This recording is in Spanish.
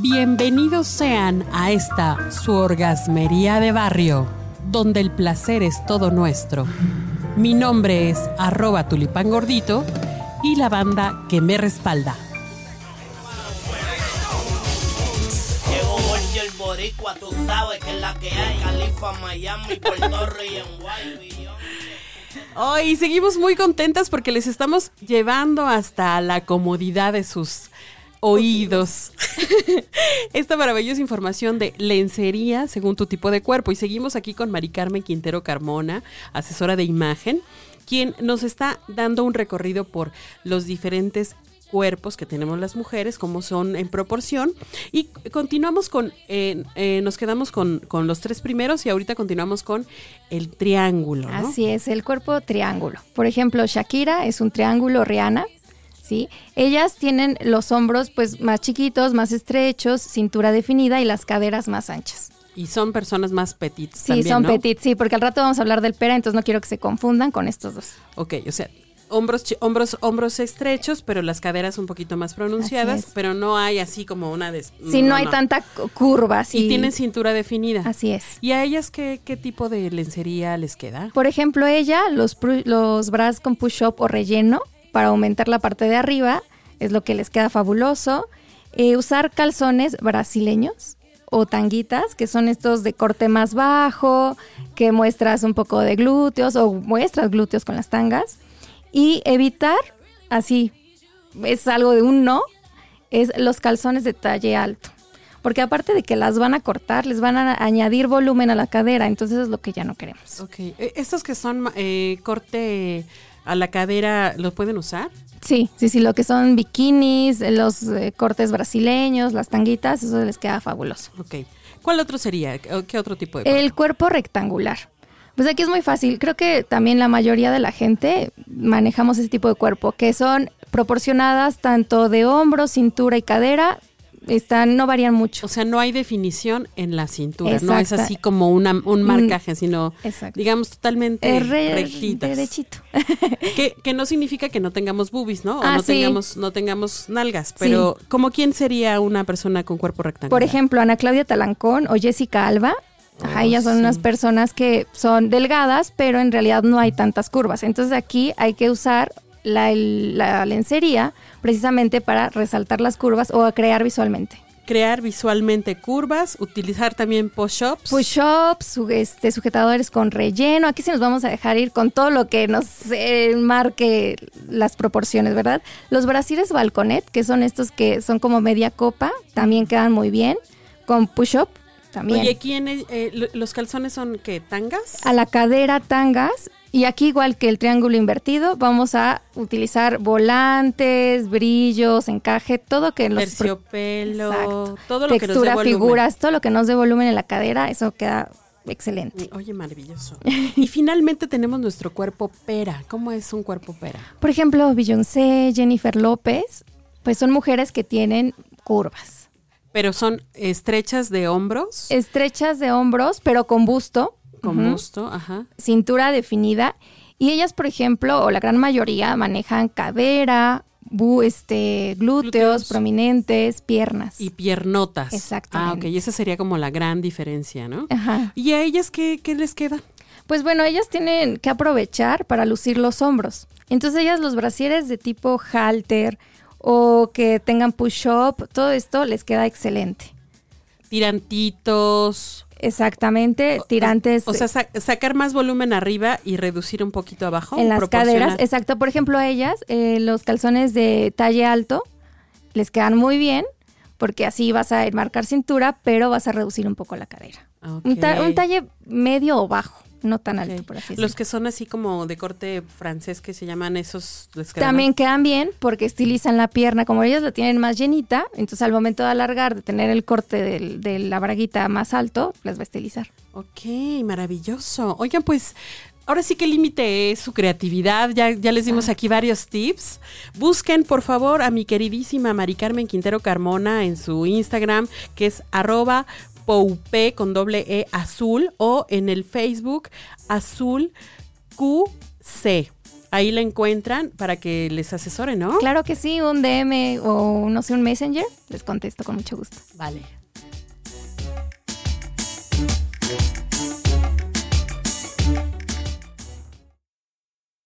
Bienvenidos sean a esta su orgasmería de barrio, donde el placer es todo nuestro. Mi nombre es arroba tulipán gordito y la banda que me respalda. Hoy seguimos muy contentas porque les estamos llevando hasta la comodidad de sus oídos esta maravillosa información de lencería según tu tipo de cuerpo. Y seguimos aquí con Mari Carmen Quintero Carmona, asesora de imagen, quien nos está dando un recorrido por los diferentes cuerpos que tenemos las mujeres, cómo son en proporción. Y continuamos con, eh, eh, nos quedamos con, con, los tres primeros y ahorita continuamos con el triángulo. Así es, el cuerpo triángulo. Por ejemplo, Shakira es un triángulo, Rihanna. ¿Sí? Ellas tienen los hombros pues más chiquitos, más estrechos, cintura definida y las caderas más anchas. Y son personas más petites. Sí, son petites, sí, porque al rato vamos a hablar del pera, entonces no quiero que se confundan con estos dos. Ok, o sea, hombros, hombros, hombros estrechos, pero las caderas un poquito más pronunciadas, pero no hay así como una... de sí, no, hay tanta curva. Sí. Y tienen cintura definida. Así es. ¿Y a ellas qué, qué tipo de lencería les queda? Por ejemplo, ella, los, los bras con push-up o relleno, para aumentar la parte de arriba, es lo que les queda fabuloso. Eh, usar calzones brasileños o tanguitas, que son estos de corte más bajo, que muestras un poco de glúteos o muestras glúteos con las tangas y evitar, así, es algo de un no, es los calzones de talle alto. Porque aparte de que las van a cortar, les van a añadir volumen a la cadera, entonces es lo que ya no queremos. Ok, e, estos que son eh, corte a la cadera, ¿los pueden usar? Sí, sí, sí, lo que son bikinis, los eh, cortes brasileños, las tanguitas, eso les queda fabuloso. Ok. ¿Cuál otro sería? ¿Qué otro tipo de cuerpo? El cuerpo rectangular. Pues aquí es muy fácil. Creo que también la mayoría de la gente manejamos ese tipo de cuerpo, que son proporcionadas tanto de hombros, cintura y cadera. Están, no varían mucho. O sea, no hay definición en la cintura, no es así como una, un marcaje, sino digamos totalmente. Derechito. que, que, no significa que no tengamos boobies, ¿no? O ah, no tengamos, no tengamos nalgas, pero ¿como quién sería una persona con cuerpo rectangular? Por ejemplo, Ana Claudia Talancón o Jessica Alba Ajá, ellas son unas personas que son delgadas, pero en realidad no hay tantas curvas. Entonces aquí hay que usar la, lencería precisamente para resaltar las curvas o a crear visualmente crear visualmente curvas, utilizar también push-ups. Push-ups, este, sujetadores con relleno. Aquí sí nos vamos a dejar ir con todo lo que nos eh, marque las proporciones, ¿verdad? Los brasiles balconet, que son estos que son como media copa, también quedan muy bien con push-up también. Oye, ¿quién eh, los calzones son qué? ¿Tangas? A la cadera tangas. Y aquí igual que el triángulo invertido, vamos a utilizar volantes, brillos, encaje, todo que los terciopelo, todo lo textura, que nos dé figuras, todo lo que nos dé volumen en la cadera, eso queda excelente. Oye, maravilloso. y finalmente tenemos nuestro cuerpo pera. ¿Cómo es un cuerpo pera? Por ejemplo, Beyoncé, Jennifer López, pues son mujeres que tienen curvas pero son estrechas de hombros. Estrechas de hombros, pero con busto. Con busto, ajá. Cintura definida. Y ellas, por ejemplo, o la gran mayoría, manejan cadera, bu, este, glúteos, prominentes, piernas. Y piernotas. Exactamente. Ah, ok. Y esa sería como la gran diferencia, ¿no? Ajá. ¿Y a ellas qué, qué les queda? Pues bueno, ellas tienen que aprovechar para lucir los hombros. Entonces ellas los brasieres de tipo halter, o que tengan push-up, todo esto les queda excelente. Tirantitos. Exactamente, tirantes. O, sea, sacar más volumen arriba y reducir un poquito abajo. En las caderas, exacto. Por ejemplo, a ellas, eh, los calzones de talle alto les quedan muy bien porque así vas a marcar cintura, pero vas a reducir un poco la cadera. un talle medio o bajo no tan alto, por así decirlo. Los que son así como de corte francés, que se llaman esos... También quedan bien porque estilizan la pierna, como ellos la tienen más llenita, entonces al momento de alargar, de tener el corte de la braguita más alto, les va a estilizar. Ok, maravilloso. Oigan, pues ahora sí que el límite es su creatividad. Ya, ya les dimos ah. aquí varios tips. Busquen, por favor, a mi queridísima Mari Carmen Quintero Carmona en su Instagram, que es arroba Poupe con doble E azul o en el Facebook azul QC. Ahí la encuentran para que les asesore, ¿no? Claro que sí, un DM o no sé, un Messenger, les contesto con mucho gusto. Vale.